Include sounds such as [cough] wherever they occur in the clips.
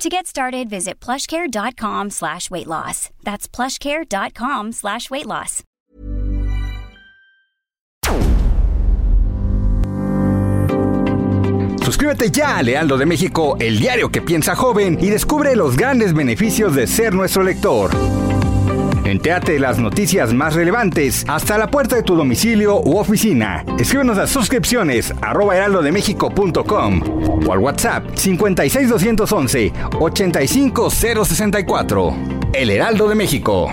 To get started, visit plushcare.com slash weight loss. That's plushcare.com slash weight loss. Suscríbete ya a Lealdo de México, el diario que piensa joven, y descubre los grandes beneficios de ser nuestro lector. Entéate las noticias más relevantes hasta la puerta de tu domicilio u oficina. Escríbenos a suscripciones arroba heraldodemexico.com o al WhatsApp 56211 85064. El Heraldo de México.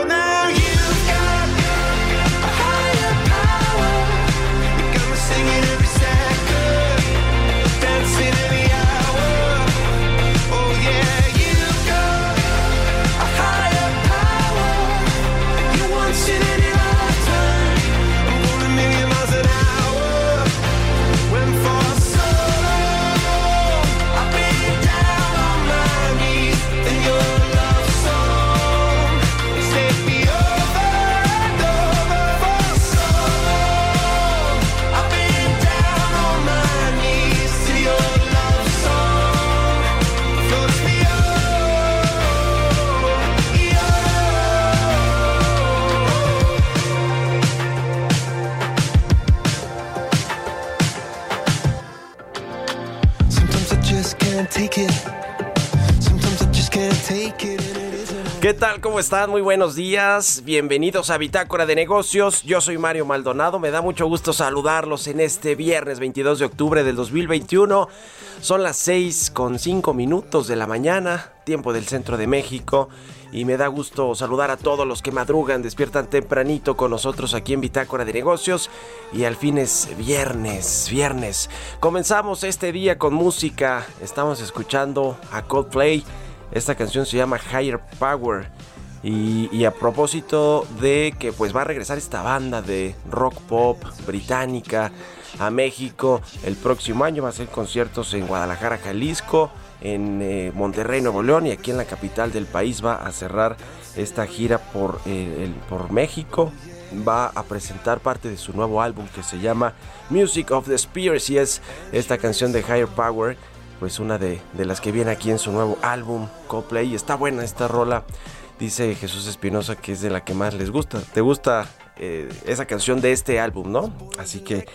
¿Qué tal? ¿Cómo están? Muy buenos días. Bienvenidos a Bitácora de Negocios. Yo soy Mario Maldonado. Me da mucho gusto saludarlos en este viernes 22 de octubre del 2021. Son las 6 con 5 minutos de la mañana, tiempo del centro de México. Y me da gusto saludar a todos los que madrugan, despiertan tempranito con nosotros aquí en Bitácora de Negocios. Y al fin es viernes, viernes. Comenzamos este día con música. Estamos escuchando a Coldplay. Esta canción se llama Higher Power. Y, a propósito de que pues va a regresar esta banda de rock pop británica a México el próximo año. Va a hacer conciertos en Guadalajara, Jalisco, en eh, Monterrey, Nuevo León y aquí en la capital del país va a cerrar esta gira por, eh, por México. Va a presentar parte de su nuevo álbum que se llama Music of the Spears y es esta canción de Higher Power pues una de, de las que viene aquí en su nuevo álbum Coldplay. Y está buena esta rola. Dice Jesús Espinosa que es de la que más les gusta. ¿Te gusta eh, esa canción de este álbum, no? Así que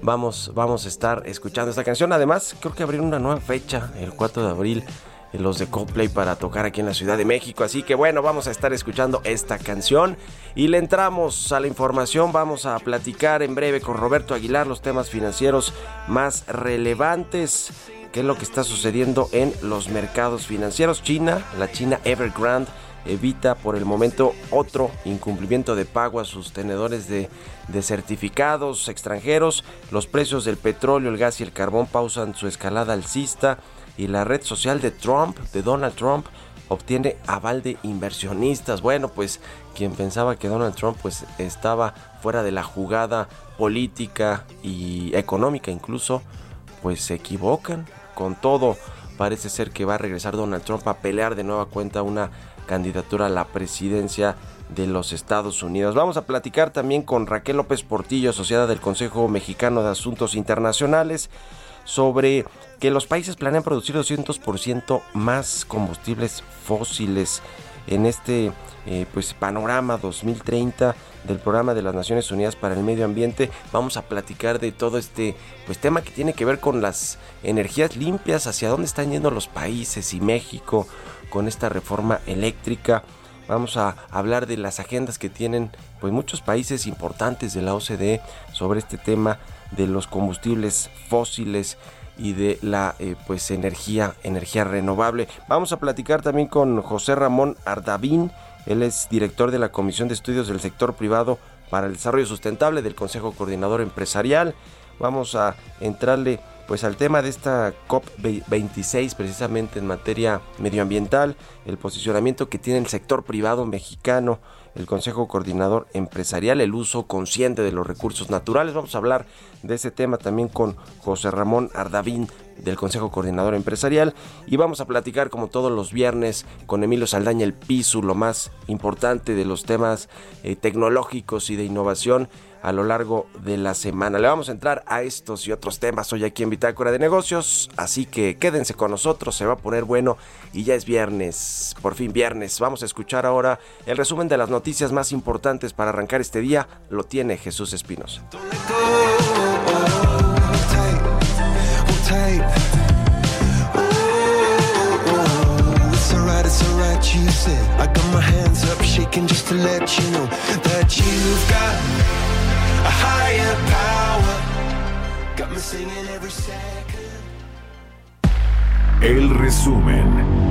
vamos, vamos a estar escuchando esta canción. Además, creo que abrieron una nueva fecha, el 4 de abril, los de Coldplay para tocar aquí en la Ciudad de México. Así que bueno, vamos a estar escuchando esta canción y le entramos a la información. Vamos a platicar en breve con Roberto Aguilar los temas financieros más relevantes. ¿Qué es lo que está sucediendo en los mercados financieros? China, la China Evergrande evita por el momento otro incumplimiento de pago a sus tenedores de, de, certificados extranjeros. Los precios del petróleo, el gas y el carbón pausan su escalada alcista y la red social de Trump, de Donald Trump, obtiene aval de inversionistas. Bueno, pues quien pensaba que Donald Trump pues estaba fuera de la jugada política y económica incluso, pues se equivocan. Con todo, parece ser que va a regresar Donald Trump a pelear de nueva cuenta una candidatura a la presidencia de los Estados Unidos. Vamos a platicar también con Raquel López Portillo, asociada del Consejo Mexicano de Asuntos Internacionales, sobre que los países planean producir 200% más combustibles fósiles en este eh, pues panorama 2030 del programa de las Naciones Unidas para el Medio Ambiente. Vamos a platicar de todo este pues tema que tiene que ver con las energías limpias, hacia dónde están yendo los países y México con esta reforma eléctrica. Vamos a hablar de las agendas que tienen pues muchos países importantes de la OCDE sobre este tema de los combustibles fósiles y de la eh, pues energía energía renovable. Vamos a platicar también con José Ramón Ardavín, él es director de la Comisión de Estudios del Sector Privado para el Desarrollo Sustentable del Consejo Coordinador Empresarial. Vamos a entrarle pues al tema de esta COP26 precisamente en materia medioambiental, el posicionamiento que tiene el sector privado mexicano, el Consejo Coordinador Empresarial, el uso consciente de los recursos naturales. Vamos a hablar de ese tema también con José Ramón Ardavín del Consejo Coordinador Empresarial y vamos a platicar como todos los viernes con Emilio Saldaña el piso, lo más importante de los temas eh, tecnológicos y de innovación a lo largo de la semana. Le vamos a entrar a estos y otros temas hoy aquí en Bitácora de Negocios, así que quédense con nosotros, se va a poner bueno y ya es viernes, por fin viernes. Vamos a escuchar ahora el resumen de las noticias más importantes para arrancar este día, lo tiene Jesús Espinosa. El resumen.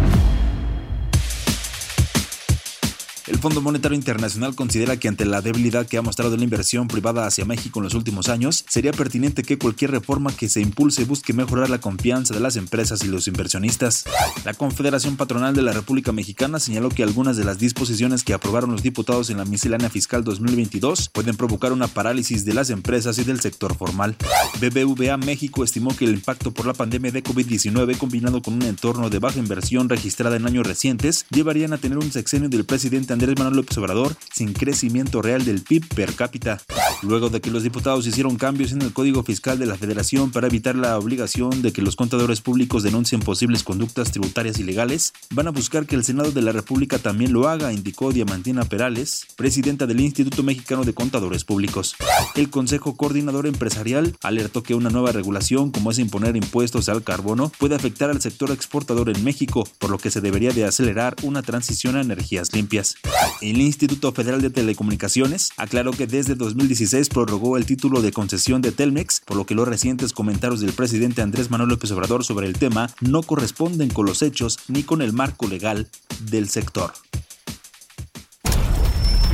El Fondo Monetario Internacional considera que ante la debilidad que ha mostrado la inversión privada hacia México en los últimos años, sería pertinente que cualquier reforma que se impulse busque mejorar la confianza de las empresas y los inversionistas. La Confederación Patronal de la República Mexicana señaló que algunas de las disposiciones que aprobaron los diputados en la miscelánea fiscal 2022 pueden provocar una parálisis de las empresas y del sector formal. BBVA México estimó que el impacto por la pandemia de COVID-19 combinado con un entorno de baja inversión registrada en años recientes llevarían a tener un sexenio del presidente Andrés Manuel López Obrador sin crecimiento real del PIB per cápita. Luego de que los diputados hicieron cambios en el Código Fiscal de la Federación para evitar la obligación de que los contadores públicos denuncien posibles conductas tributarias ilegales, van a buscar que el Senado de la República también lo haga, indicó Diamantina Perales, presidenta del Instituto Mexicano de Contadores Públicos. El Consejo Coordinador Empresarial alertó que una nueva regulación, como es imponer impuestos al carbono, puede afectar al sector exportador en México, por lo que se debería de acelerar una transición a energías limpias. El Instituto Federal de Telecomunicaciones aclaró que desde 2016 prorrogó el título de concesión de Telmex, por lo que los recientes comentarios del presidente Andrés Manuel López Obrador sobre el tema no corresponden con los hechos ni con el marco legal del sector.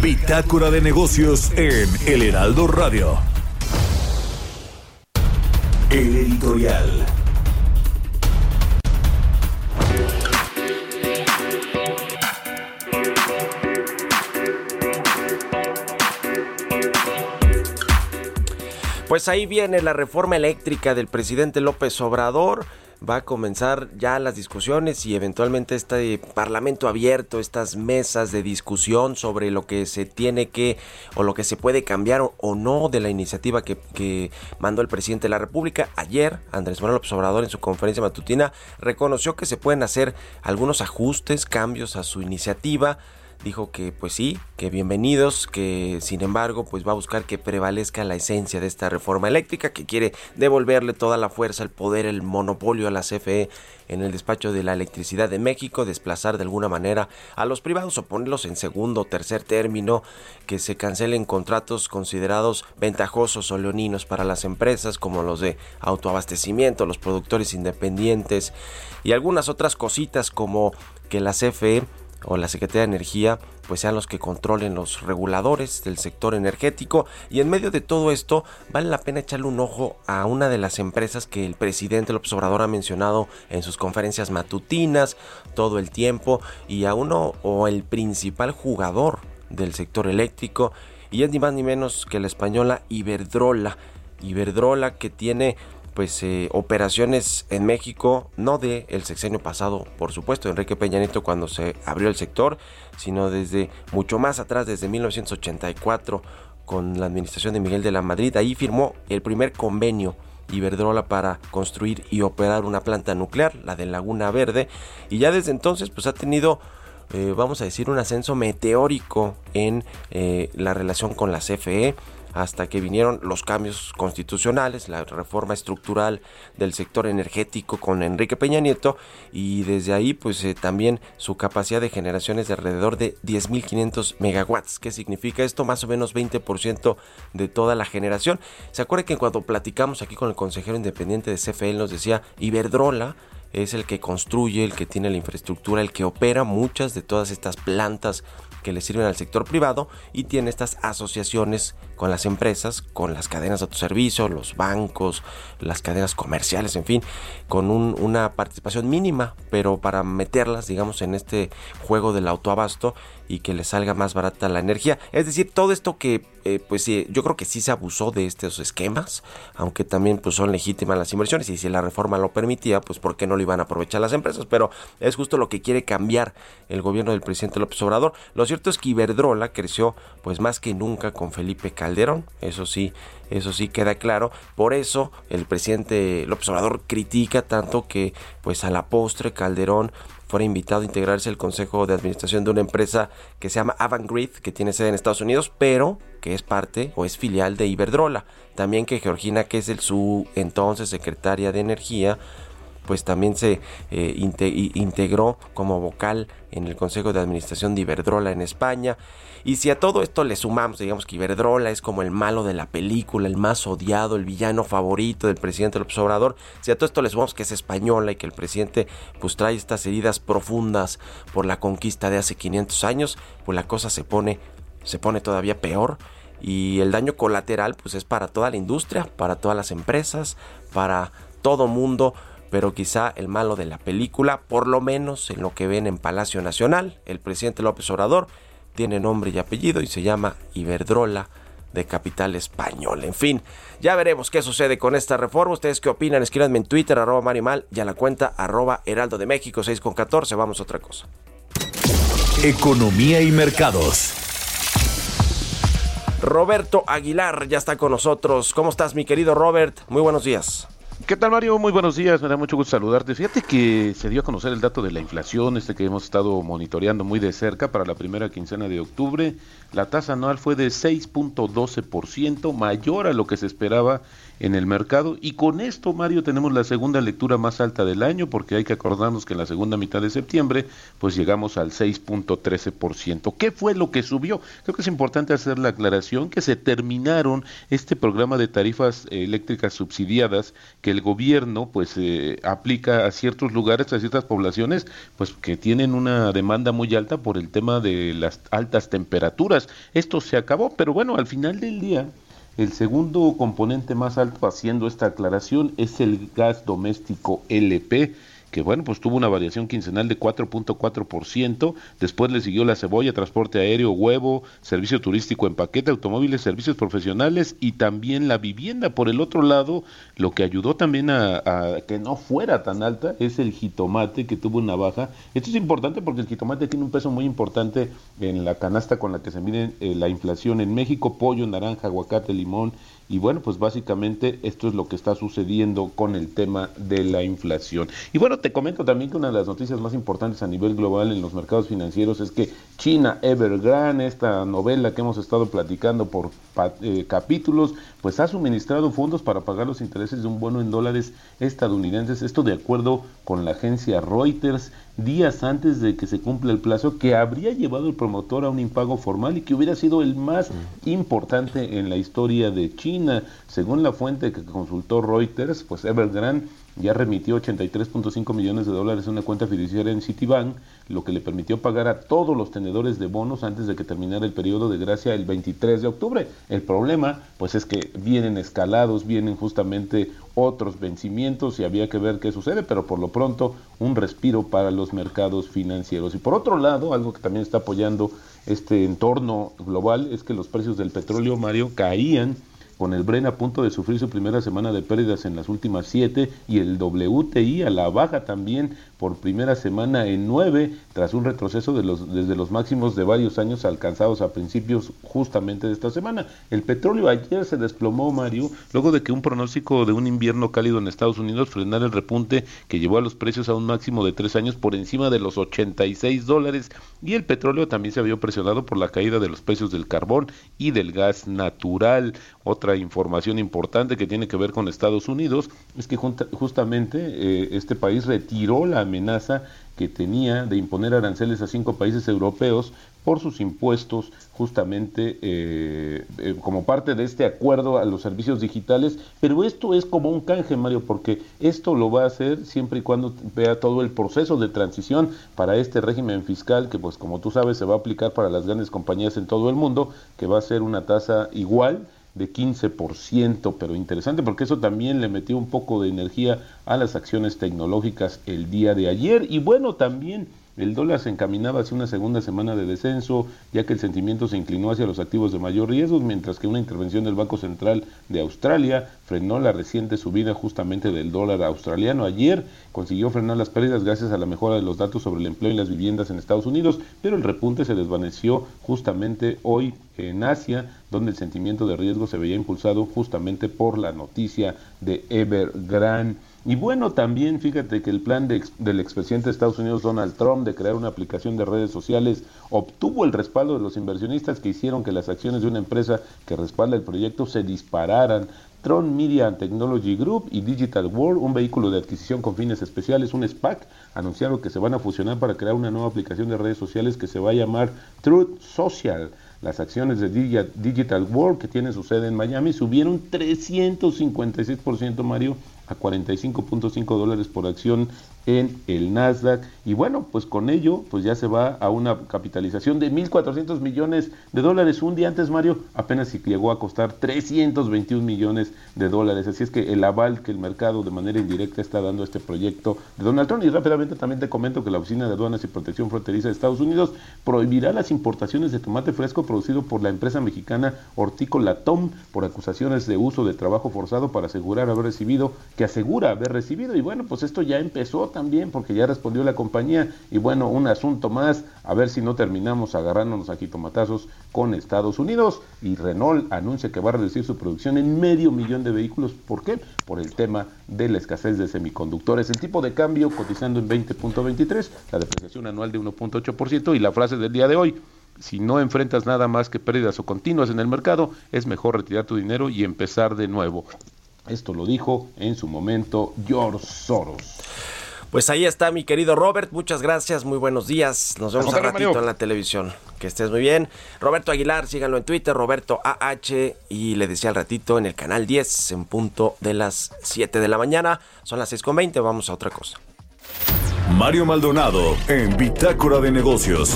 Bitácora de negocios en El Heraldo Radio. El editorial. Pues ahí viene la reforma eléctrica del presidente López Obrador. Va a comenzar ya las discusiones y eventualmente este parlamento abierto, estas mesas de discusión sobre lo que se tiene que o lo que se puede cambiar o, no de la iniciativa que, que mandó el presidente de la República. Ayer, Andrés Manuel López Obrador en su conferencia matutina reconoció que se pueden hacer algunos ajustes, cambios a su iniciativa dijo que pues sí, que bienvenidos, que sin embargo pues va a buscar que prevalezca la esencia de esta reforma eléctrica, que quiere devolverle toda la fuerza, el poder, el monopolio a la CFE en el despacho de la electricidad de México, desplazar de alguna manera a los privados o ponerlos en segundo o tercer término, que se cancelen contratos considerados ventajosos o leoninos para las empresas como los de autoabastecimiento, los productores independientes y algunas otras cositas como que la CFE o la Secretaría de Energía pues sean los que controlen los reguladores del sector energético y en medio de todo esto vale la pena echarle un ojo a una de las empresas que el presidente López Obrador ha mencionado en sus conferencias matutinas todo el tiempo y a uno o el principal jugador del sector eléctrico y es ni más ni menos que la española Iberdrola. Iberdrola que tiene pues eh, operaciones en México, no de el sexenio pasado, por supuesto, Enrique Peña Nieto cuando se abrió el sector, sino desde mucho más atrás, desde 1984, con la administración de Miguel de la Madrid. Ahí firmó el primer convenio Iberdrola para construir y operar una planta nuclear, la de Laguna Verde, y ya desde entonces pues ha tenido eh, vamos a decir un ascenso meteórico en eh, la relación con la CFE hasta que vinieron los cambios constitucionales, la reforma estructural del sector energético con Enrique Peña Nieto y desde ahí pues eh, también su capacidad de generación es de alrededor de 10.500 megawatts. ¿Qué significa esto? Más o menos 20% de toda la generación. ¿Se acuerda que cuando platicamos aquí con el consejero independiente de CFE nos decía Iberdrola es el que construye, el que tiene la infraestructura, el que opera muchas de todas estas plantas que le sirven al sector privado y tiene estas asociaciones con las empresas, con las cadenas de autoservicio, los bancos, las cadenas comerciales, en fin, con una participación mínima, pero para meterlas, digamos, en este juego del autoabasto y que le salga más barata la energía. Es decir, todo esto que, eh, pues sí, yo creo que sí se abusó de estos esquemas, aunque también pues son legítimas las inversiones y si la reforma lo permitía, pues ¿por qué no lo iban a aprovechar las empresas? Pero es justo lo que quiere cambiar el gobierno del presidente López Obrador. Lo cierto es que Iberdrola creció pues más que nunca con Felipe Calderón, eso sí, eso sí queda claro. Por eso el presidente López Obrador critica tanto que pues a la postre Calderón fuera invitado a integrarse al consejo de administración de una empresa que se llama Avangrid, que tiene sede en Estados Unidos, pero que es parte o es filial de Iberdrola. También que Georgina, que es el, su entonces secretaria de Energía, pues también se eh, integró como vocal en el Consejo de Administración de Iberdrola en España. Y si a todo esto le sumamos, digamos que Iberdrola es como el malo de la película, el más odiado, el villano favorito del presidente López Obrador, si a todo esto le sumamos que es española y que el presidente pues trae estas heridas profundas por la conquista de hace 500 años, pues la cosa se pone, se pone todavía peor y el daño colateral pues es para toda la industria, para todas las empresas, para todo mundo pero quizá el malo de la película, por lo menos en lo que ven en Palacio Nacional, el presidente López Obrador tiene nombre y apellido y se llama Iberdrola de capital español. En fin, ya veremos qué sucede con esta reforma. ¿Ustedes qué opinan? Escríbanme en Twitter, arroba Marimal, y a la cuenta arroba Heraldo de México 6 con 14. Vamos a otra cosa. Economía y mercados. Roberto Aguilar ya está con nosotros. ¿Cómo estás, mi querido Robert? Muy buenos días. ¿Qué tal Mario? Muy buenos días, me da mucho gusto saludarte. Fíjate que se dio a conocer el dato de la inflación, este que hemos estado monitoreando muy de cerca para la primera quincena de octubre. La tasa anual fue de 6.12%, mayor a lo que se esperaba en el mercado. Y con esto, Mario, tenemos la segunda lectura más alta del año, porque hay que acordarnos que en la segunda mitad de septiembre, pues llegamos al 6.13%. ¿Qué fue lo que subió? Creo que es importante hacer la aclaración que se terminaron este programa de tarifas eléctricas subsidiadas que el gobierno pues eh, aplica a ciertos lugares, a ciertas poblaciones, pues que tienen una demanda muy alta por el tema de las altas temperaturas. Esto se acabó, pero bueno, al final del día el segundo componente más alto haciendo esta aclaración es el gas doméstico LP que bueno, pues tuvo una variación quincenal de 4.4%, después le siguió la cebolla, transporte aéreo, huevo, servicio turístico en paquete, automóviles, servicios profesionales y también la vivienda. Por el otro lado, lo que ayudó también a, que no fuera tan alta es el jitomate que tuvo una baja. Esto es importante porque el jitomate tiene un peso muy importante en la canasta con la que se mide eh, la inflación en México, pollo, naranja, aguacate, limón y bueno, pues básicamente esto es lo que está sucediendo con el tema de la inflación. Y bueno, te comento también que una de las noticias más importantes a nivel global en los mercados financieros es que China Evergrande, esta novela que hemos estado platicando por eh, capítulos, pues ha suministrado fondos para pagar los intereses de un bono en dólares estadounidenses. Esto de acuerdo con la agencia Reuters días antes de que se cumpla el plazo que habría llevado el promotor a un impago formal y que hubiera sido el más importante en la historia de China. Según la fuente que consultó Reuters, pues Evergrande ya remitió 83.5 millones de dólares en una cuenta fiduciaria en Citibank, lo que le permitió pagar a todos los tenedores de bonos antes de que terminara el periodo de gracia el 23 de octubre. El problema, pues es que vienen escalados, vienen justamente otros vencimientos y había que ver qué sucede, pero por lo pronto un respiro para los mercados financieros. Y por otro lado, algo que también está apoyando este entorno global es que los precios del petróleo, Mario, caían con el Bren a punto de sufrir su primera semana de pérdidas en las últimas siete y el WTI a la baja también por primera semana en nueve tras un retroceso de los, desde los máximos de varios años alcanzados a principios justamente de esta semana. El petróleo ayer se desplomó, Mario, luego de que un pronóstico de un invierno cálido en Estados Unidos frenara el repunte que llevó a los precios a un máximo de tres años por encima de los 86 dólares y el petróleo también se vio presionado por la caída de los precios del carbón y del gas natural. Otra información importante que tiene que ver con Estados Unidos es que justamente eh, este país retiró la amenaza que tenía de imponer aranceles a cinco países europeos por sus impuestos justamente eh, eh, como parte de este acuerdo a los servicios digitales, pero esto es como un canje, Mario, porque esto lo va a hacer siempre y cuando vea todo el proceso de transición para este régimen fiscal que pues como tú sabes se va a aplicar para las grandes compañías en todo el mundo, que va a ser una tasa igual de 15%, pero interesante porque eso también le metió un poco de energía a las acciones tecnológicas el día de ayer. Y bueno, también el dólar se encaminaba hacia una segunda semana de descenso, ya que el sentimiento se inclinó hacia los activos de mayor riesgo, mientras que una intervención del Banco Central de Australia frenó la reciente subida justamente del dólar australiano. Ayer consiguió frenar las pérdidas gracias a la mejora de los datos sobre el empleo y las viviendas en Estados Unidos, pero el repunte se desvaneció justamente hoy en Asia, donde el sentimiento de riesgo se veía impulsado justamente por la noticia de Evergrande. Y bueno, también fíjate que el plan del expresidente de Estados Unidos, Donald Trump, de crear una aplicación de redes sociales, obtuvo el respaldo de los inversionistas que hicieron que las acciones de una empresa que respalda el proyecto se dispararan. Tron Media Technology Group y Digital World, un vehículo de adquisición con fines especiales, un SPAC, anunciaron que se van a fusionar para crear una nueva aplicación de redes sociales que se va a llamar Truth Social. Las acciones de Digital World, que tiene su sede en Miami, subieron 356%, Mario, a 45.5 dólares por acción en el Nasdaq. Y bueno, pues con ello, pues ya se va a una capitalización de 1.400 millones de dólares. Un día antes, Mario, apenas llegó a costar 321 millones de dólares. Así es que el aval que el mercado de manera indirecta está dando a este proyecto de Donald Trump. Y rápidamente también te comento que la Oficina de Aduanas y Protección Fronteriza de Estados Unidos prohibirá las importaciones de tomate fresco producido por la empresa mexicana Hortícola Tom por acusaciones de uso de trabajo forzado para asegurar haber recibido, que asegura haber recibido. Y bueno, pues esto ya empezó también porque ya respondió la compañía y bueno, un asunto más, a ver si no terminamos agarrándonos aquí tomatazos con Estados Unidos y Renault anuncia que va a reducir su producción en medio millón de vehículos, ¿por qué? Por el tema de la escasez de semiconductores. El tipo de cambio cotizando en 20.23, la depreciación anual de 1.8% y la frase del día de hoy, si no enfrentas nada más que pérdidas o continuas en el mercado, es mejor retirar tu dinero y empezar de nuevo. Esto lo dijo en su momento George Soros. Pues ahí está mi querido Robert, muchas gracias, muy buenos días. Nos vemos un ratito en la televisión. Que estés muy bien. Roberto Aguilar, síganlo en Twitter, Roberto AH y le decía al ratito en el canal 10 en punto de las 7 de la mañana. Son las 6.20, vamos a otra cosa. Mario Maldonado en Bitácora de Negocios.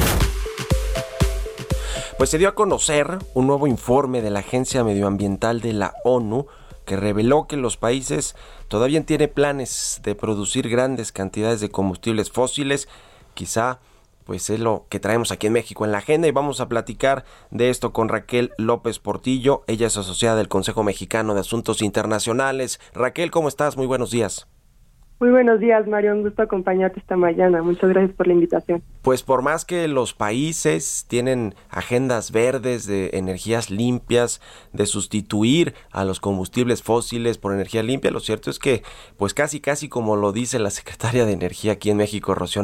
Pues se dio a conocer un nuevo informe de la Agencia Medioambiental de la ONU que reveló que los países todavía tienen planes de producir grandes cantidades de combustibles fósiles, quizá pues es lo que traemos aquí en México en la agenda y vamos a platicar de esto con Raquel López Portillo, ella es asociada del Consejo Mexicano de Asuntos Internacionales. Raquel, ¿cómo estás? Muy buenos días. Muy buenos días, Mario. Un gusto acompañarte esta mañana. Muchas gracias por la invitación. Pues por más que los países tienen agendas verdes de energías limpias, de sustituir a los combustibles fósiles por energía limpia, lo cierto es que, pues casi, casi como lo dice la [laughs] secretaria de Energía aquí en México, Rocío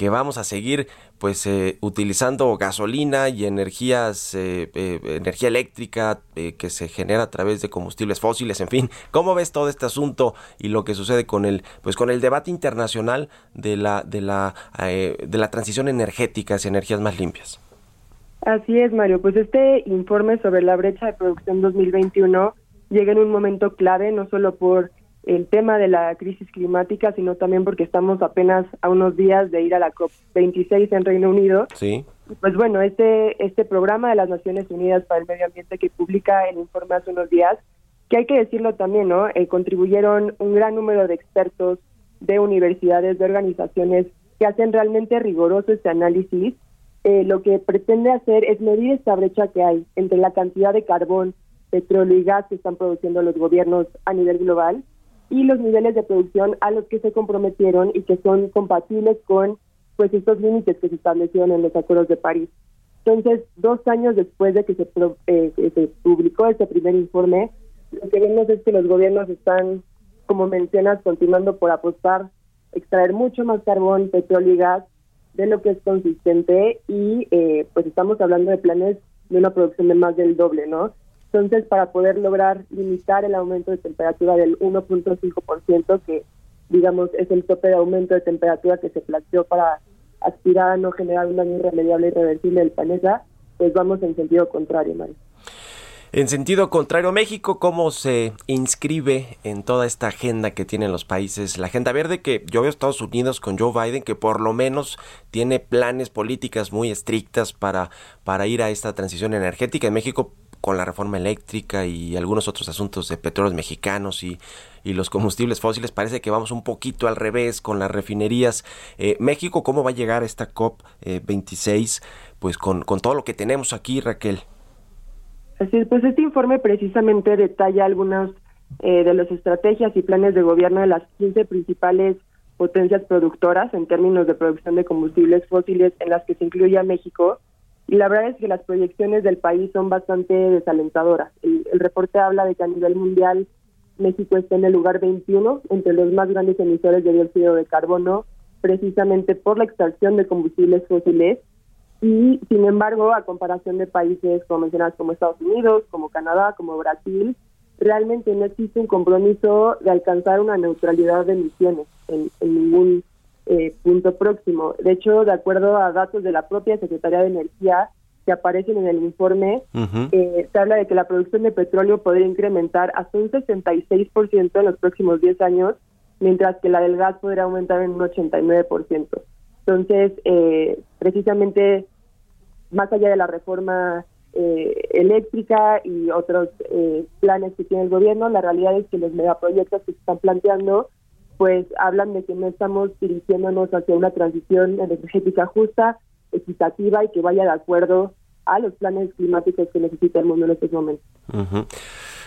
que vamos a seguir pues eh, utilizando gasolina y energías eh, eh, energía eléctrica que se genera a través de combustibles fósiles en fin. Cómo ves todo este asunto y lo que sucede con el pues con el debate internacional de la de la de la transición energética hacia energías más limpias así es Mario. Pues este informe sobre la brecha de producción 2021 llega en un momento clave no solo por el tema de la crisis climática, sino también porque estamos apenas a unos días de ir a la COP26 en Reino Unido. Sí. Pues bueno, este, este programa de las Naciones Unidas para el Medio Ambiente que publica el informe hace unos días, que hay que decirlo también, ¿no? Eh, contribuyeron un gran número de expertos de universidades, de organizaciones que hacen realmente riguroso este análisis. Eh, lo que pretende hacer es medir esta brecha que hay entre la cantidad de carbón, petróleo y gas que están produciendo los gobiernos a nivel global y los niveles de producción a los que se comprometieron y que son compatibles con pues estos límites que se establecieron en los acuerdos de París. Entonces, dos años después de que se, eh, publicó este primer informe, lo que vemos es que los gobiernos están, como mencionas, continuando por apostar, extraer mucho más carbón, petróleo y gas de lo que es consistente y eh, pues estamos hablando de planes de una producción de más del doble, ¿no? Entonces, para poder lograr limitar el aumento de temperatura del 1.5%, que digamos es el tope de aumento de temperatura que se planteó para aspirar a no generar un daño irremediable y irreversible del planeta, pues vamos en sentido contrario, Mario. En sentido contrario, México, ¿cómo se inscribe en toda esta agenda que tienen los países? La agenda verde que yo veo Estados Unidos con Joe Biden, que por lo menos tiene planes políticas muy estrictas para, para ir a esta transición energética. En México con la reforma eléctrica y algunos otros asuntos de petróleos mexicanos y, y, los combustibles fósiles, parece que vamos un poquito al revés con las refinerías. Eh, México, ¿cómo va a llegar esta COP26? pues con, con todo lo que tenemos aquí, Raquel. Así es, pues este informe precisamente detalla algunas eh, de las estrategias y planes de gobierno de las 15 principales potencias productoras en términos de producción de combustibles fósiles en las que se incluye a México. Y la verdad es que las proyecciones del país son bastante desalentadoras. El, el reporte habla de que a nivel mundial México está en el lugar 21 entre los más grandes emisores de dióxido de carbono, precisamente por la extracción de combustibles fósiles y sin embargo, a comparación de países como como Estados Unidos, como Canadá, como Brasil, realmente no existe un compromiso de alcanzar una neutralidad de emisiones en, ningún eh, punto próximo. De hecho, de acuerdo a datos de la propia Secretaría de Energía que aparecen en el informe, eh, se habla de que la producción de petróleo podría incrementar hasta un 66% en los próximos 10 años, mientras que la del gas podría aumentar en un 89%. Entonces, eh, precisamente, más allá de la reforma eh, eléctrica y otros eh, planes que tiene el gobierno, la realidad es que los megaproyectos que se están planteando, pues hablan de que no estamos dirigiéndonos hacia una transición energética justa, equitativa y que vaya de acuerdo a los planes climáticos que necesita el mundo en estos momentos.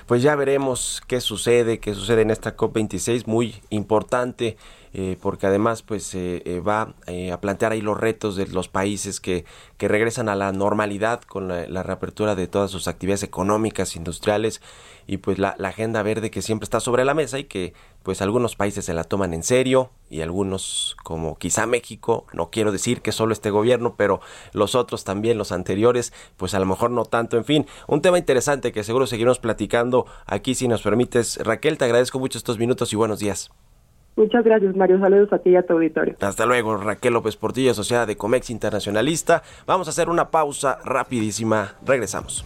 Pues ya veremos qué sucede, qué sucede en esta COP26, muy importante, eh, porque además pues eh, eh, va a plantear ahí los retos de los países que, que regresan a la normalidad con la, reapertura de todas sus actividades económicas, industriales y pues la agenda verde que siempre está sobre la mesa y que pues algunos países se la toman en serio y algunos como quizá México, no quiero decir que solo este gobierno, pero los otros también, los anteriores, pues a lo mejor no tanto, en fin, un tema interesante que seguro seguiremos platicando aquí si nos permites. Raquel, te agradezco mucho estos minutos y buenos días. Muchas gracias, Mario. Saludos a ti y a tu auditorio. Hasta luego, Raquel López Portilla, asociada de Comex Internacionalista. Vamos a hacer una pausa rapidísima. Regresamos.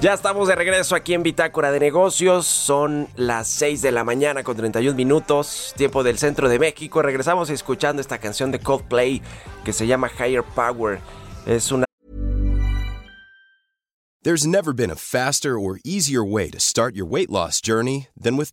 Ya estamos de regreso aquí en Bitácora de Negocios. Son las 6 de la mañana con 31 minutos, tiempo del centro de México. Regresamos escuchando esta canción de Coldplay que se llama Higher Power. Es una There's never been a faster or easier way to start your weight loss journey than with.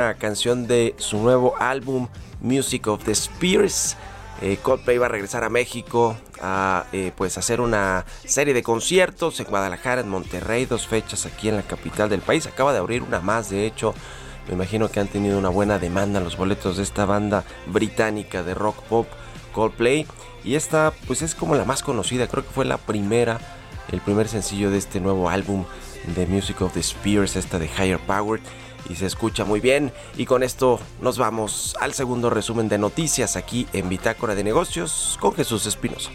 Una canción de su nuevo álbum Music of the Spirits. Eh, Coldplay va a regresar a México a eh, pues hacer una serie de conciertos en Guadalajara, en Monterrey, dos fechas aquí en la capital del país. Acaba de abrir una más, de hecho. Me imagino que han tenido una buena demanda los boletos de esta banda británica de rock pop Coldplay. Y esta pues es como la más conocida, creo que fue la primera, el primer sencillo de este nuevo álbum de Music of the Spirits, esta de Higher Power. Y se escucha muy bien. Y con esto nos vamos al segundo resumen de noticias aquí en Bitácora de Negocios con Jesús Espinosa.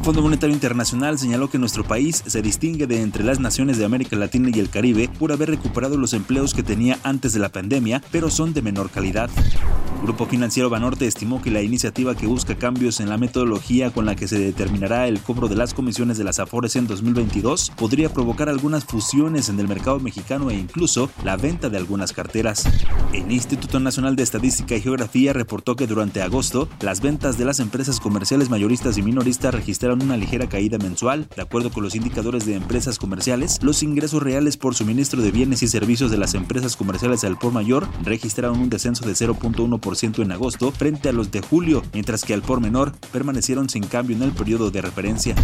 El Fondo Monetario Internacional señaló que nuestro país se distingue de entre las naciones de América Latina y el Caribe por haber recuperado los empleos que tenía antes de la pandemia, pero son de menor calidad. El Grupo Financiero Banorte estimó que la iniciativa que busca cambios en la metodología con la que se determinará el cobro de las comisiones de las Afores en 2022 podría provocar algunas fusiones en el mercado mexicano e incluso la venta de algunas carteras. El Instituto Nacional de Estadística y Geografía reportó que durante agosto las ventas de las empresas comerciales mayoristas y minoristas registraron una ligera caída mensual. De acuerdo con los indicadores de empresas comerciales, los ingresos reales por suministro de bienes y servicios de las empresas comerciales al por mayor registraron un descenso de 0.1% en agosto frente a los de julio, mientras que al por menor permanecieron sin cambio en el periodo de referencia.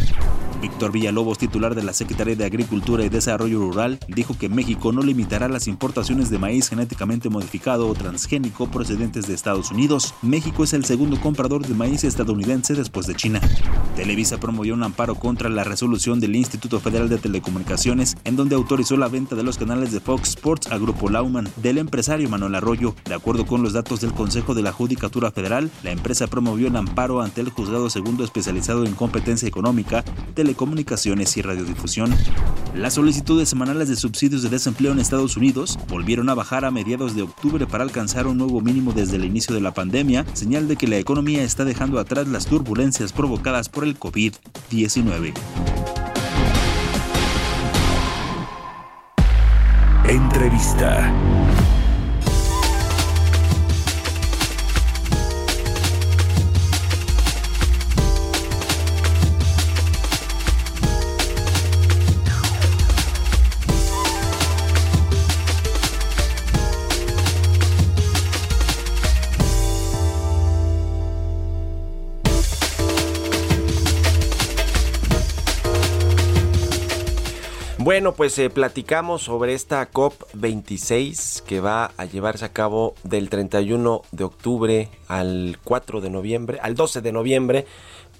Víctor Villalobos, titular de la Secretaría de Agricultura y Desarrollo Rural, dijo que México no limitará las importaciones de maíz genéticamente modificado o transgénico procedentes de Estados Unidos. México es el segundo comprador de maíz estadounidense después de China. Televisa promovió un amparo contra la resolución del Instituto Federal de Telecomunicaciones, en donde autorizó la venta de los canales de Fox Sports a Grupo Lauman del empresario Manuel Arroyo. De acuerdo con los datos del Consejo de la Judicatura Federal, la empresa promovió el amparo ante el Juzgado Segundo especializado en competencia económica, telecomunicaciones y radiodifusión. Las solicitudes semanales de subsidios de desempleo en Estados Unidos volvieron a bajar a mediados de octubre para alcanzar un nuevo mínimo desde el inicio de la pandemia, señal de que la economía está dejando atrás las turbulencias provocadas por el COVID-19. Entrevista. Bueno, pues eh, platicamos sobre esta COP26 que va a llevarse a cabo del 31 de octubre al 4 de noviembre, al 12 de noviembre.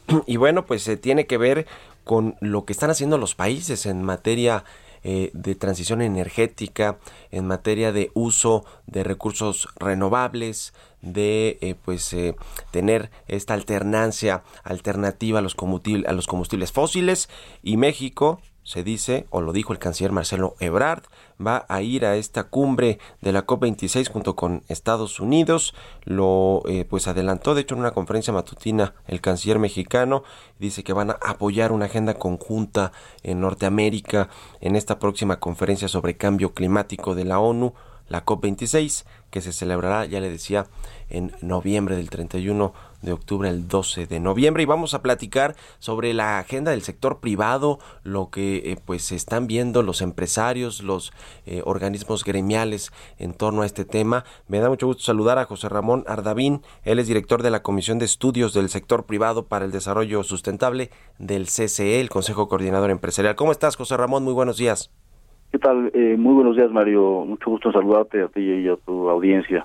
[clears throat] Y bueno, pues se tiene que ver con lo que están haciendo los países en materia eh, de transición energética, en materia de uso de recursos renovables, de eh, pues eh, tener esta alternancia alternativa a los, a los combustibles fósiles y México se dice, o lo dijo el canciller Marcelo Ebrard, va a ir a esta cumbre de la COP26 junto con Estados Unidos. Lo eh, pues adelantó, de hecho, en una conferencia matutina el canciller mexicano. Dice que van a apoyar una agenda conjunta en Norteamérica en esta próxima conferencia sobre cambio climático de la ONU, la COP26, que se celebrará, ya le decía, en noviembre del 31 de octubre al 12 de noviembre y vamos a platicar sobre la agenda del sector privado, lo que eh, pues están viendo los empresarios, los eh, organismos gremiales en torno a este tema. Me da mucho gusto saludar a José Ramón Ardavín, él es director de la Comisión de Estudios del Sector Privado para el Desarrollo Sustentable del CCE, el Consejo Coordinador Empresarial. ¿Cómo estás, José Ramón? Muy buenos días. ¿Qué tal? Eh, muy buenos días, Mario. Mucho gusto saludarte a ti y a tu audiencia.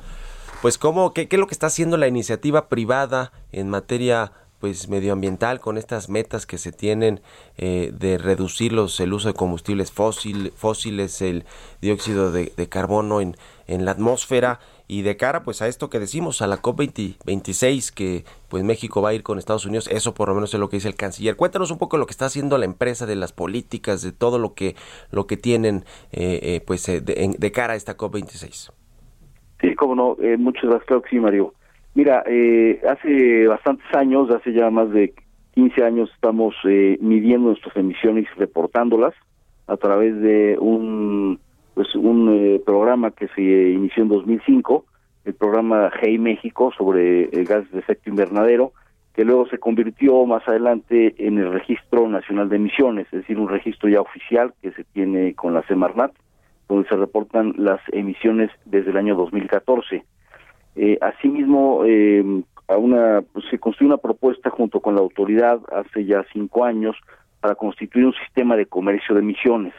Pues cómo, qué, qué es lo que está haciendo la iniciativa privada en materia pues medioambiental con estas metas que se tienen eh, de reducir los, el uso de combustibles fósil, fósiles, el dióxido de, de carbono en, en la atmósfera y de cara pues a esto que decimos a la COP26 que pues México va a ir con Estados Unidos, eso por lo menos es lo que dice el canciller. Cuéntanos un poco lo que está haciendo la empresa de las políticas, de todo lo que lo que tienen eh, eh, pues eh, de, en- de cara a esta COP26. Sí, cómo no. Eh, muchas gracias, claro que sí, Mario. Mira, eh, hace bastantes años, hace ya más de 15 años, estamos eh, midiendo nuestras emisiones reportándolas a través de un pues un eh, programa que se inició en 2005, el programa Hey México sobre eh, gases de efecto invernadero, que luego se convirtió más adelante en el Registro Nacional de Emisiones, es decir, un registro ya oficial que se tiene con la Semarnat, donde se reportan las emisiones desde el año 2014. Eh, asimismo, eh, a una, pues, se construyó una propuesta junto con la autoridad hace ya cinco años para constituir un sistema de comercio de emisiones,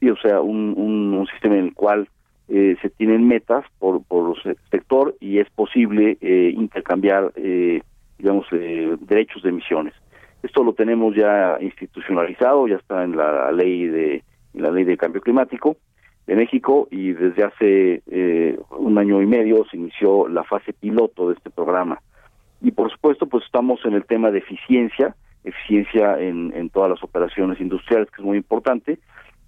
sí, o sea, un, un, sistema en el cual eh, se tienen metas por, por se- sector y es posible eh, intercambiar, eh, digamos, eh, derechos de emisiones. Esto lo tenemos ya institucionalizado, ya está en la ley de en la ley de cambio climático de México y desde hace eh, un año y medio se inició la fase piloto de este programa. Y por supuesto, pues estamos en el tema de eficiencia, eficiencia en, en todas las operaciones industriales, que es muy importante,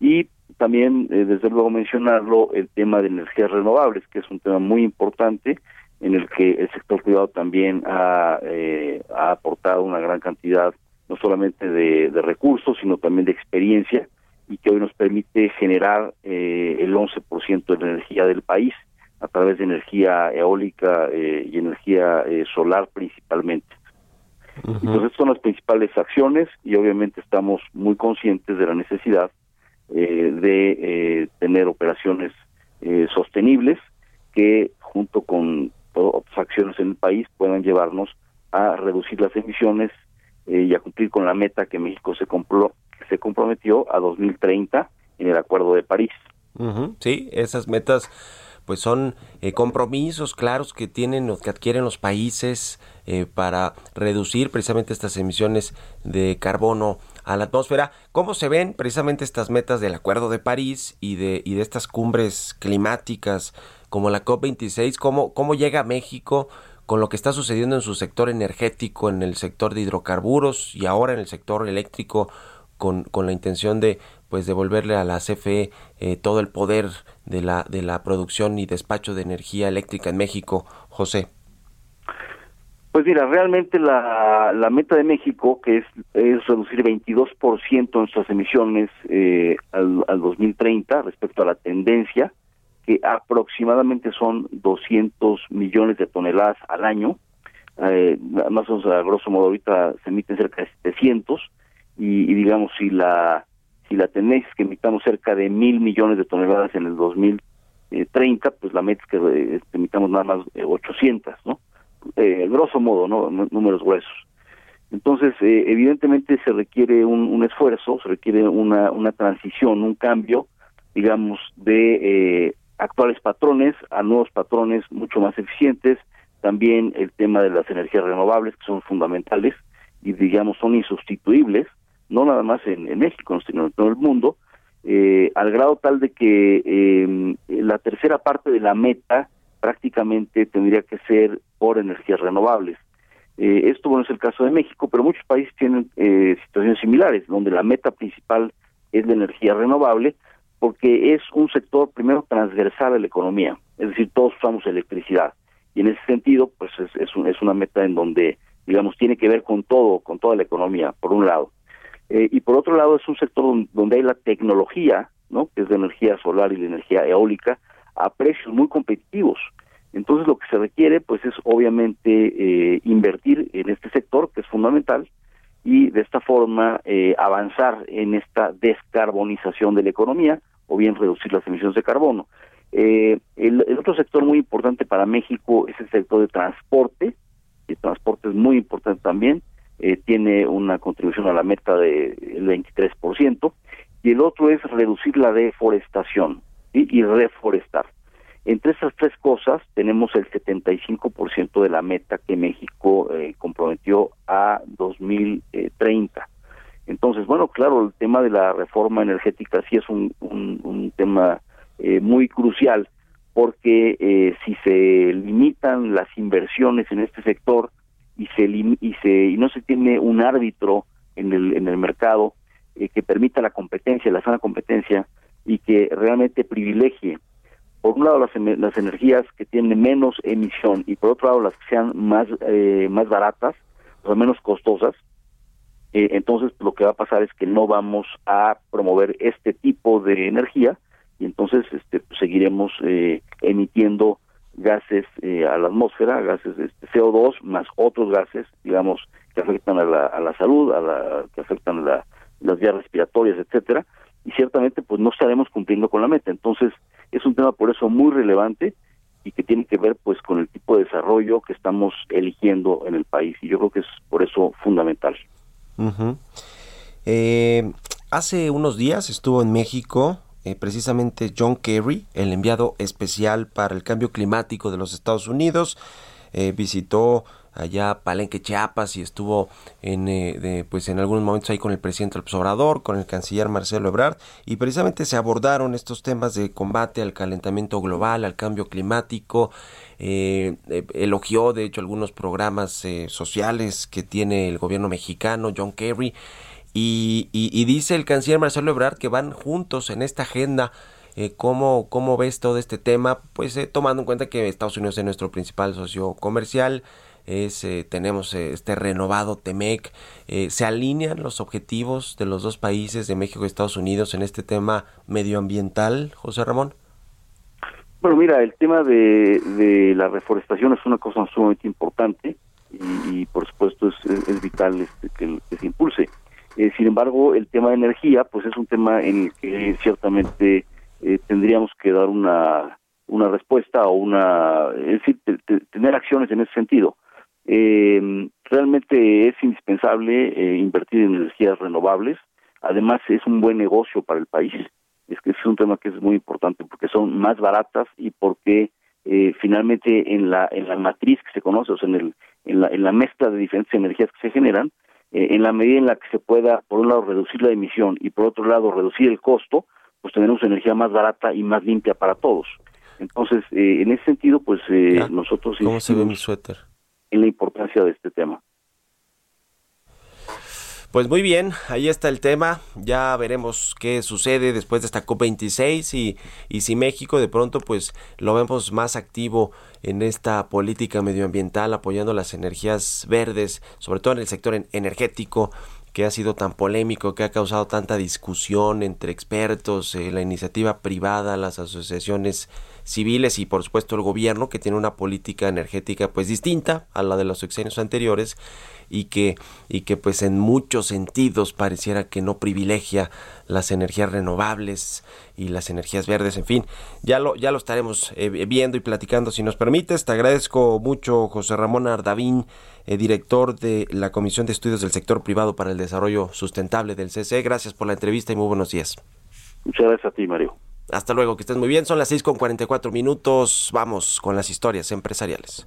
y también, eh, desde luego, mencionarlo, el tema de energías renovables, que es un tema muy importante en el que el sector privado también ha, eh, ha aportado una gran cantidad, no solamente de, de recursos, sino también de experiencia, y que hoy nos permite generar eh, el 11% de la energía del país a través de energía eólica eh, y energía eh, solar principalmente. Entonces son las principales acciones y obviamente estamos muy conscientes de la necesidad eh, de eh, tener operaciones eh, sostenibles que junto con otras acciones en el país puedan llevarnos a reducir las emisiones eh, y a cumplir con la meta que México se, se comprometió a 2030 en el Acuerdo de París. Sí, esas metas pues son eh, compromisos claros que tienen o que adquieren los países eh, para reducir precisamente estas emisiones de carbono a la atmósfera. ¿Cómo se ven precisamente estas metas del Acuerdo de París y de, y de estas cumbres climáticas como la COP26? ¿Cómo, ¿Cómo llega México con lo que está sucediendo en su sector energético, en el sector de hidrocarburos y ahora en el sector eléctrico? con, con la intención de pues devolverle a la CFE eh, todo el poder de la de la producción y despacho de energía eléctrica en México, José. Pues mira, realmente la, la meta de México, que es, es reducir 22% nuestras emisiones eh, al, al 2030 respecto a la tendencia, que aproximadamente son 200 millones de toneladas al año, eh, más o menos a grosso modo ahorita se emiten cerca de 700, y, digamos si la si la tendencia es que emitamos cerca de mil millones de toneladas en el 2030, pues la meta es que eh, emitamos nada más eh, 800, ¿no? Eh, grosso modo, ¿no? Nú- Números gruesos. Entonces, eh, evidentemente se requiere un, un esfuerzo, se requiere una, una transición, un cambio, digamos, de eh, actuales patrones a nuevos patrones mucho más eficientes. También el tema de las energías renovables, que son fundamentales y, digamos, son insustituibles, no nada más en, en México, sino en todo el mundo, eh, al grado tal de que eh, la tercera parte de la meta prácticamente tendría que ser por energías renovables. Eh, esto bueno es el caso de México, pero muchos países tienen eh, situaciones similares, donde la meta principal es la energía renovable, porque es un sector primero transversal a la economía, es decir, todos usamos electricidad, y en ese sentido, pues es, un- es una meta en donde, digamos, tiene que ver con todo, con toda la economía, por un lado. Eh, y por otro lado, es un sector don- donde hay la tecnología, ¿no? que es la energía solar y la energía eólica, a precios muy competitivos. Entonces lo que se requiere pues es obviamente eh, invertir en este sector que es fundamental y de esta forma eh, avanzar en esta descarbonización de la economía o bien reducir las emisiones de carbono. Eh, el, otro sector muy importante para México es el sector de transporte. El transporte es muy importante también, eh, tiene una contribución a la meta del 23%, y el otro es reducir la deforestación y reforestar. Entre esas tres cosas tenemos el 75% de la meta que México eh, comprometió a 2030. Entonces, bueno, claro, el tema de la reforma energética sí es un, un, tema eh, muy crucial porque eh, si se limitan las inversiones en este sector y se y se y no se tiene un árbitro en el en el mercado eh, que permita la competencia, la sana competencia y que realmente privilegie por un lado las, las energías que tienen menos emisión y por otro lado las que sean más eh, más baratas o sea, menos costosas eh, entonces lo que va a pasar es que no vamos a promover este tipo de energía y entonces este pues, seguiremos eh, emitiendo gases eh, a la atmósfera, gases este, CO2 más otros gases, digamos, que afectan a la, a la salud, a la, que afectan la- las vías respiratorias, etcétera, y ciertamente pues no estaremos cumpliendo con la meta. Entonces es un tema por eso muy relevante y que tiene que ver pues con el tipo de desarrollo que estamos eligiendo en el país y yo creo que es por eso fundamental. Eh, hace unos días estuvo en México eh, precisamente John Kerry, el enviado especial para el cambio climático de los Estados Unidos. Eh, visitó allá Palenque, Chiapas y estuvo en, eh, pues en algunos momentos ahí con el presidente López Obrador, con el canciller Marcelo Ebrard y precisamente se abordaron estos temas de combate al calentamiento global, al cambio climático. Eh, eh, elogió de hecho algunos programas sociales que tiene el gobierno mexicano, John Kerry. Y, dice el canciller Marcelo Ebrard que van juntos en esta agenda. ¿cómo, ¿Cómo ves todo este tema? Pues eh, tomando en cuenta que Estados Unidos es nuestro principal socio comercial, es, eh, tenemos eh, este renovado TEMEC, eh, ¿se alinean los objetivos de los dos países, de México y Estados Unidos, en este tema medioambiental, José Ramón? Bueno, mira, el tema de, de la reforestación es una cosa sumamente importante y, por supuesto es, vital este, que, que se impulse. Eh, sin embargo, el tema de energía, pues es un tema en el que ciertamente eh, tendríamos que dar una, una respuesta o una, es decir, te- te- tener acciones en ese sentido. Eh, realmente es indispensable eh, invertir en energías renovables. Además, es un buen negocio para el país. Es que es un tema que es muy importante porque son más baratas y porque eh, finalmente en la en la matriz que se conoce, o sea, en el en la, en la mezcla de diferentes energías que se generan, eh, en la medida en la que se pueda, por un lado, reducir la emisión y por otro lado, reducir el costo, pues tendremos energía más barata y más limpia para todos. Entonces, eh, en ese sentido, pues eh, nosotros ¿Cómo se ve mi suéter? La importancia de este tema. Pues muy bien, ahí está el tema. Ya veremos qué sucede después de esta COP26 y, y si México de pronto pues lo vemos más activo en esta política medioambiental apoyando las energías verdes, sobre todo en el sector en- energético que ha sido tan polémico, que ha causado tanta discusión entre expertos, eh, la iniciativa privada, las asociaciones civiles y por supuesto el gobierno que tiene una política energética pues distinta a la de los sexenios anteriores y que y que pues en muchos sentidos pareciera que no privilegia las energías renovables y las energías verdes. En fin ya lo ya lo estaremos eh, viendo y platicando si nos permites. Te agradezco mucho José Ramón Ardavín eh, director de la Comisión de Estudios del Sector Privado para el Desarrollo Sustentable del CCE gracias por la entrevista y muy buenos días Muchas gracias a ti, Mario. hasta luego que estés muy bien son las 6 con 44 minutos vamos con las historias empresariales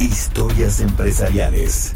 Historias empresariales.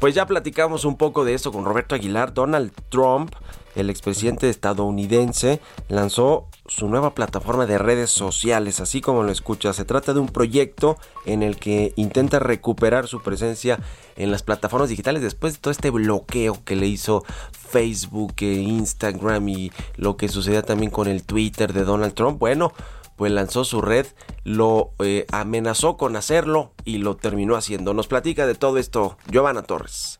Pues ya platicamos un poco de eso con Roberto Aguilar. Donald Trump, el expresidente estadounidense, lanzó su nueva plataforma de redes sociales, así como lo escucha. Se trata de un proyecto en el que intenta recuperar su presencia en las plataformas digitales después de todo este bloqueo que le hizo Facebook, e Instagram y lo que sucedía también con el Twitter de Donald Trump. Bueno, pues lanzó su red, lo eh, amenazó con hacerlo y lo terminó haciendo. Nos platica de todo esto Giovanna Torres.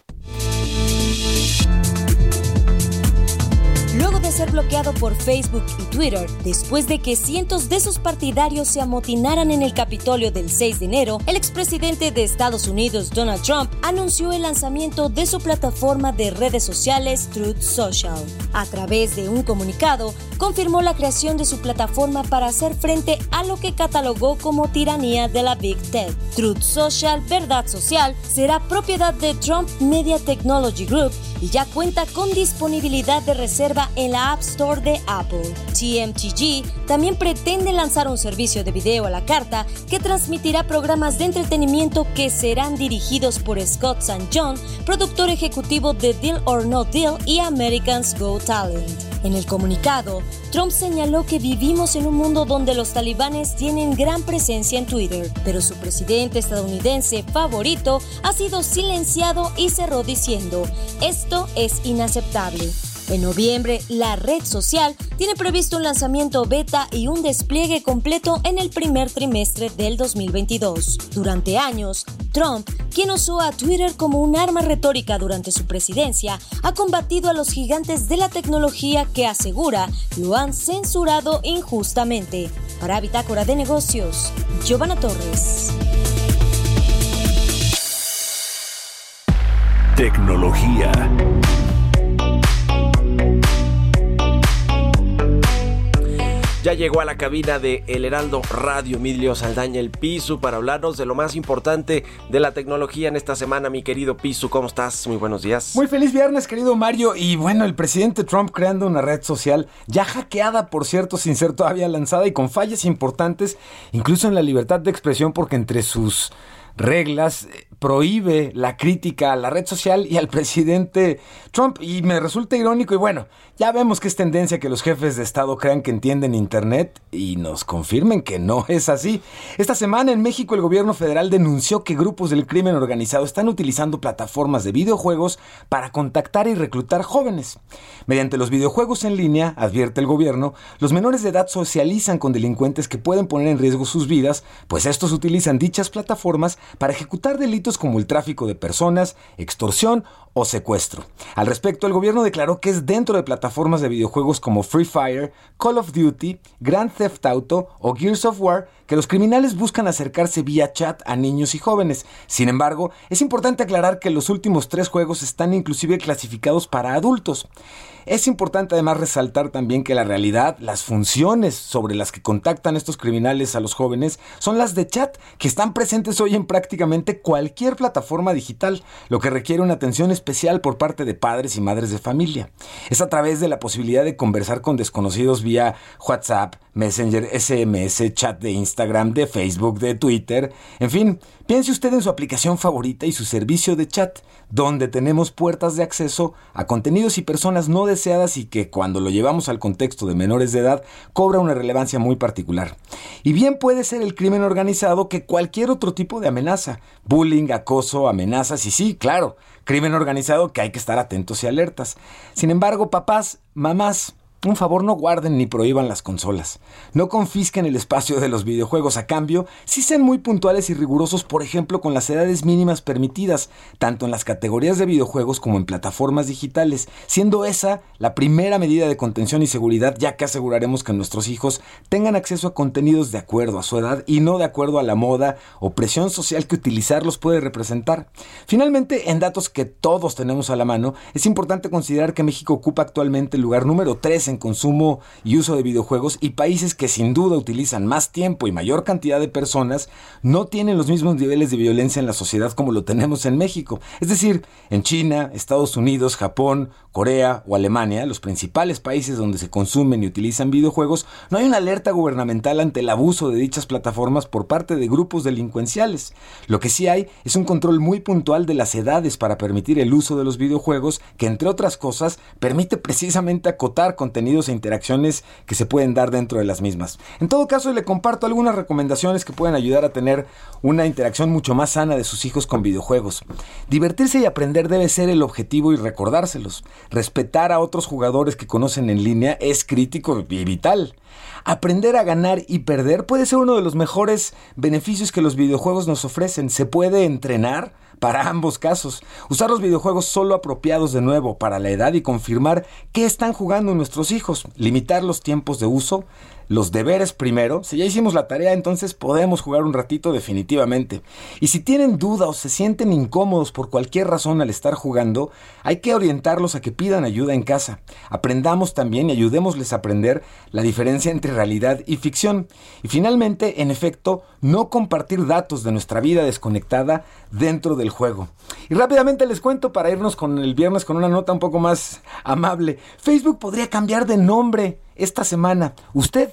Ser bloqueado por Facebook y Twitter, después de que cientos de sus partidarios se amotinaran en el Capitolio del 6 de enero, el expresidente de Estados Unidos, Donald Trump, anunció el lanzamiento de su plataforma de redes sociales Truth Social. A través de un comunicado, confirmó la creación de su plataforma para hacer frente a lo que catalogó como tiranía de la Big Tech. Truth Social, Verdad Social, será propiedad de Trump Media Technology Group y ya cuenta con disponibilidad de reserva en la App Store de Apple. TMTG también pretende lanzar un servicio de video a la carta que transmitirá programas de entretenimiento que serán dirigidos por Scott St. John, productor ejecutivo de Deal or No Deal y Americans Go Talent. En el comunicado, Trump señaló que vivimos en un mundo donde los talibanes tienen gran presencia en Twitter, pero su presidente estadounidense favorito ha sido silenciado y cerró diciendo, esto es inaceptable. En noviembre, la red social tiene previsto un lanzamiento beta y un despliegue completo en el primer trimestre del 2022. Durante años, Trump, quien usó a Twitter como un arma retórica durante su presidencia, ha combatido a los gigantes de la tecnología que asegura lo han censurado injustamente. Para Bitácora de Negocios, Giovanna Torres. Tecnología. Ya llegó a la cabina de El Heraldo Radio Emilio Saldaña el Pisu para hablarnos de lo más importante de la tecnología en esta semana. Mi querido Pisu, ¿cómo estás? Muy buenos días. Muy feliz viernes, querido Mario. Y bueno, el presidente Trump creando una red social ya hackeada, por cierto, sin ser todavía lanzada y con fallas importantes, incluso en la libertad de expresión, porque entre sus reglas eh, prohíbe la crítica a la red social y al [laughs] presidente Trump. Y me resulta irónico y bueno, ya vemos que es tendencia que los jefes de Estado crean que entienden Internet y nos confirmen que no es así. Esta semana en México el gobierno federal denunció que grupos del crimen organizado están utilizando plataformas de videojuegos para contactar y reclutar jóvenes. Mediante los videojuegos en línea, advierte el gobierno, los menores de edad socializan con delincuentes que pueden poner en riesgo sus vidas, pues estos utilizan dichas plataformas para ejecutar delitos como el tráfico de personas, extorsión o secuestro. Al respecto, el gobierno declaró que es dentro de plataformas de videojuegos como Free Fire, Call of Duty, Grand Theft Auto o Gears of War que los criminales buscan acercarse vía chat a niños y jóvenes. Sin embargo, es importante aclarar que los últimos tres juegos están inclusive clasificados para adultos. Es importante además resaltar también que la realidad, las funciones sobre las que contactan estos criminales a los jóvenes son las de chat, que están presentes hoy en prácticamente cualquier plataforma digital, lo que requiere una atención especial por parte de padres y madres de familia. Es a través de la posibilidad de conversar con desconocidos vía WhatsApp, Messenger, SMS, chat de Instagram, de Facebook, de Twitter, en fin, piense usted en su aplicación favorita y su servicio de chat, donde tenemos puertas de acceso a contenidos y personas no deseadas y que cuando lo llevamos al contexto de menores de edad cobra una relevancia muy particular. Y bien puede ser el crimen organizado que cualquier otro tipo de amenaza, bullying, acoso, amenazas y sí, claro, crimen organizado que hay que estar atentos y alertas. Sin embargo, papás, mamás, un favor, no guarden ni prohíban las consolas. No confisquen el espacio de los videojuegos. A cambio, sí sean muy puntuales y rigurosos, por ejemplo, con las edades mínimas permitidas, tanto en las categorías de videojuegos como en plataformas digitales, siendo esa la primera medida de contención y seguridad, ya que aseguraremos que nuestros hijos tengan acceso a contenidos de acuerdo a su edad y no de acuerdo a la moda o presión social que utilizarlos puede representar. Finalmente, en datos que todos tenemos a la mano, es importante considerar que México ocupa actualmente el lugar número 3 en consumo y uso de videojuegos y países que sin duda utilizan más tiempo y mayor cantidad de personas no tienen los mismos niveles de violencia en la sociedad como lo tenemos en México. Es decir, en China, Estados Unidos, Japón, Corea o Alemania, los principales países donde se consumen y utilizan videojuegos, no hay una alerta gubernamental ante el abuso de dichas plataformas por parte de grupos delincuenciales. Lo que sí hay es un control muy puntual de las edades para permitir el uso de los videojuegos que, entre otras cosas, permite precisamente acotar contenidos e interacciones que se pueden dar dentro de las mismas. En todo caso, le comparto algunas recomendaciones que pueden ayudar a tener una interacción mucho más sana de sus hijos con videojuegos. Divertirse y aprender debe ser el objetivo y recordárselos. Respetar a otros jugadores que conocen en línea es crítico y vital. Aprender a ganar y perder puede ser uno de los mejores beneficios que los videojuegos nos ofrecen. Se puede entrenar para ambos casos. Usar los videojuegos solo apropiados de nuevo para la edad y confirmar qué están jugando nuestros hijos. Limitar los tiempos de uso los deberes primero. Si ya hicimos la tarea, entonces podemos jugar un ratito definitivamente. Y si tienen duda o se sienten incómodos por cualquier razón al estar jugando, hay que orientarlos a que pidan ayuda en casa. Aprendamos también y ayudémosles a aprender la diferencia entre realidad y ficción. Y finalmente, en efecto, no compartir datos de nuestra vida desconectada dentro del juego. Y rápidamente les cuento para irnos con el viernes con una nota un poco más amable. Facebook podría cambiar de nombre esta semana. ¿Usted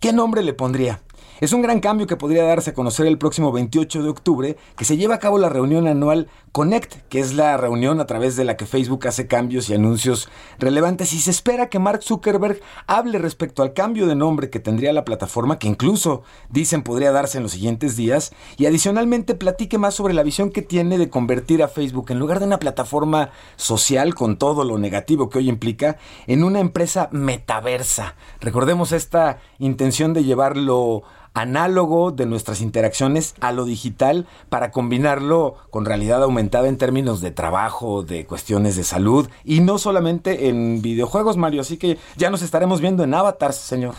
qué nombre le pondría? Es un gran cambio que podría darse a conocer el próximo 28 de octubre, que se lleva a cabo la reunión anual Connect, que es la reunión a través de la que Facebook hace cambios y anuncios relevantes y se espera que Mark Zuckerberg hable respecto al cambio de nombre que tendría la plataforma, que incluso dicen podría darse en los siguientes días, y adicionalmente platique más sobre la visión que tiene de convertir a Facebook, en lugar de una plataforma social con todo lo negativo que hoy implica, en una empresa metaversa. Recordemos esta intención de llevarlo análogo de nuestras interacciones a lo digital para combinarlo con realidad aumentada en términos de trabajo, de cuestiones de salud y no solamente en videojuegos, Mario. Así que ya nos estaremos viendo en avatars, señor.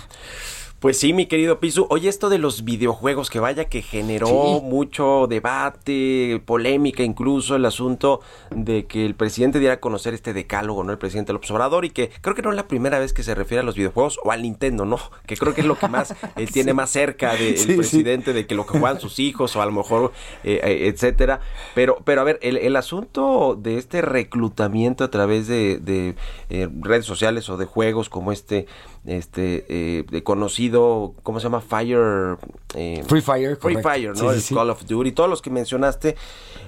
Pues sí, mi querido Pisu. Oye, esto de los videojuegos, que vaya que generó Sí. mucho debate, polémica, incluso el asunto de que el presidente diera a conocer este decálogo, ¿no? El presidente López Obrador, y que creo que no es la primera vez que se refiere a los videojuegos o al Nintendo, ¿no? Que creo que es lo que más [laughs] él tiene más cerca del [laughs] sí. presidente de que lo que juegan sus hijos o a lo mejor, eh, eh, etcétera. Pero, pero a ver, el, el asunto de este reclutamiento a través de, de, eh, redes sociales o de juegos como este, este eh, de conocido, ¿cómo se llama? Fire. eh, Free Fire, Free correcto. Fire, ¿no? Sí, sí, el sí. Call of Duty, todos los que mencionaste.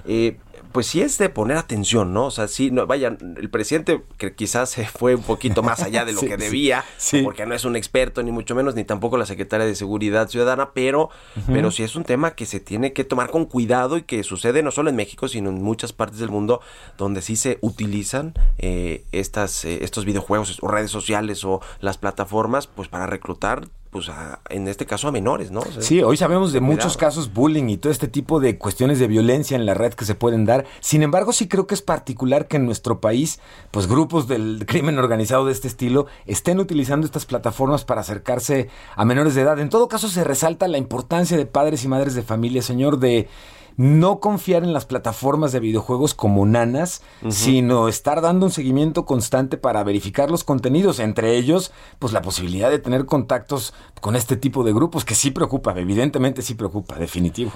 eh, pues sí es de poner atención, ¿no? O sea, sí, no, vaya, el presidente que quizás se fue un poquito más allá de lo [laughs] Sí, que debía, sí. porque no es un experto, ni mucho menos, ni tampoco la secretaria de Seguridad Ciudadana, pero, pero sí es un tema que se tiene que tomar con cuidado y que sucede no solo en México, sino en muchas partes del mundo donde sí se utilizan eh, estas, eh, estos videojuegos o redes sociales o las plataformas, pues para reclutar, pues a- en este caso a menores, ¿no? O sea, Sí, hoy sabemos de muchos casos bullying y todo este tipo de cuestiones de violencia en la red que se pueden dar. Sin embargo, sí creo que es particular que en nuestro país, pues grupos del [laughs] crimen organizado de este estilo estén utilizando estas plataformas para acercarse a menores de edad. En todo caso, se resalta la importancia de padres y madres de familia, señor, de no confiar en las plataformas de videojuegos como nanas, sino estar dando un seguimiento constante para verificar los contenidos, entre ellos, pues la posibilidad de tener contactos con este tipo de grupos que sí preocupa, evidentemente sí preocupa, definitivo.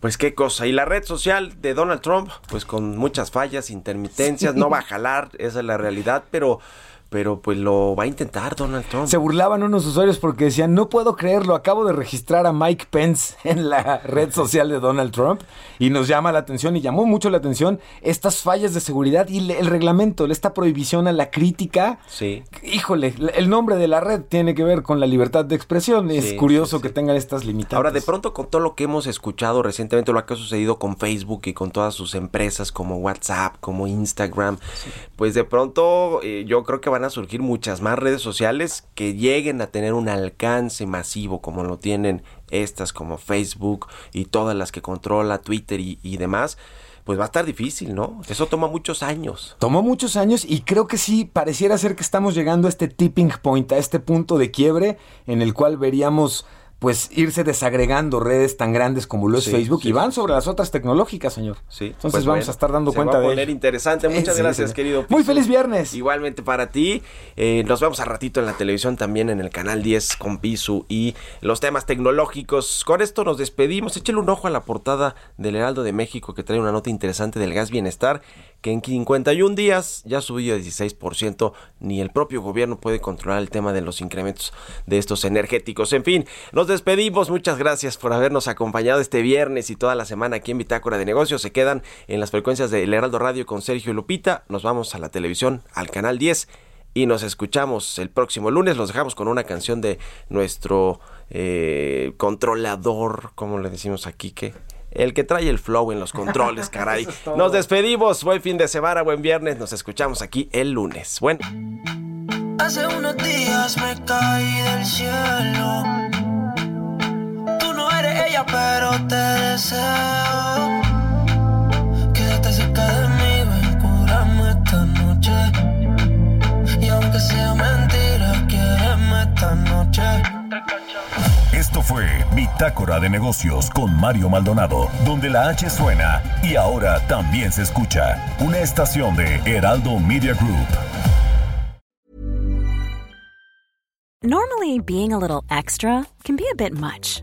Pues qué cosa. Y la red social de Donald Trump, pues con muchas fallas, intermitencias, no va a jalar, esa es la realidad, pero, pero pues lo va a intentar Donald Trump. Se burlaban unos usuarios porque decían, no puedo creerlo, acabo de registrar a Mike Pence [laughs] en la red social de Donald Trump y nos llama la atención y llamó mucho la atención estas fallas de seguridad y le- el reglamento, esta prohibición a la crítica. Sí. Híjole, el nombre de la red tiene que ver con la libertad de expresión. Es Sí, curioso que tengan estas limitantes. Ahora, de pronto, con todo lo que hemos escuchado recientemente, lo que ha sucedido con Facebook y con todas sus empresas como WhatsApp, como Instagram, pues de pronto eh, yo creo que van a surgir muchas más redes sociales que lleguen a tener un alcance masivo como lo tienen estas como Facebook y todas las que controla Twitter y, y demás. Pues va a estar difícil, ¿no? Eso toma muchos años. Tomó muchos años y creo que sí, pareciera ser que estamos llegando a este tipping point, a este punto de quiebre en el cual veríamos pues irse desagregando redes tan grandes como lo es Sí, Facebook sí, y van sí, sobre las otras tecnológicas, señor. Sí, Entonces pues vamos bueno, a estar dando se cuenta va a de poner ello. interesante. Muchas Sí, gracias, querido. Muy feliz viernes. Igualmente para ti. Eh, nos vemos a ratito en la televisión también en el canal 10 con Pisu y los temas tecnológicos. Con esto nos despedimos. Échale un ojo a la portada del Heraldo de México que trae una nota interesante del gas bienestar que en 51 días ya subió 16%. Ni el propio gobierno puede controlar el tema de los incrementos de estos energéticos. En fin, nos despedimos. Muchas gracias por habernos acompañado este viernes y toda la semana aquí en Bitácora de Negocios. Se quedan en las frecuencias del Heraldo Radio con Sergio Lupita. Nos vamos a la televisión, al canal 10 y nos escuchamos el próximo lunes. Los dejamos con una canción de nuestro eh, controlador, como le decimos aquí, que el que trae el flow en los controles, [laughs] caray. Es. Nos despedimos. Buen fin de semana, buen viernes. Nos escuchamos aquí el lunes. Bueno. Hace unos días me caí del cielo. Tú no eres ella, pero te deseo. Quédate cerca de mí, ven, cúrame esta noche. Y aunque sea mentira, quiéreme esta noche. Esto fue Bitácora de Negocios con Mario Maldonado, donde la H suena y ahora también se escucha. Una estación de Heraldo Media Group. Normally, being a little extra can be a bit much,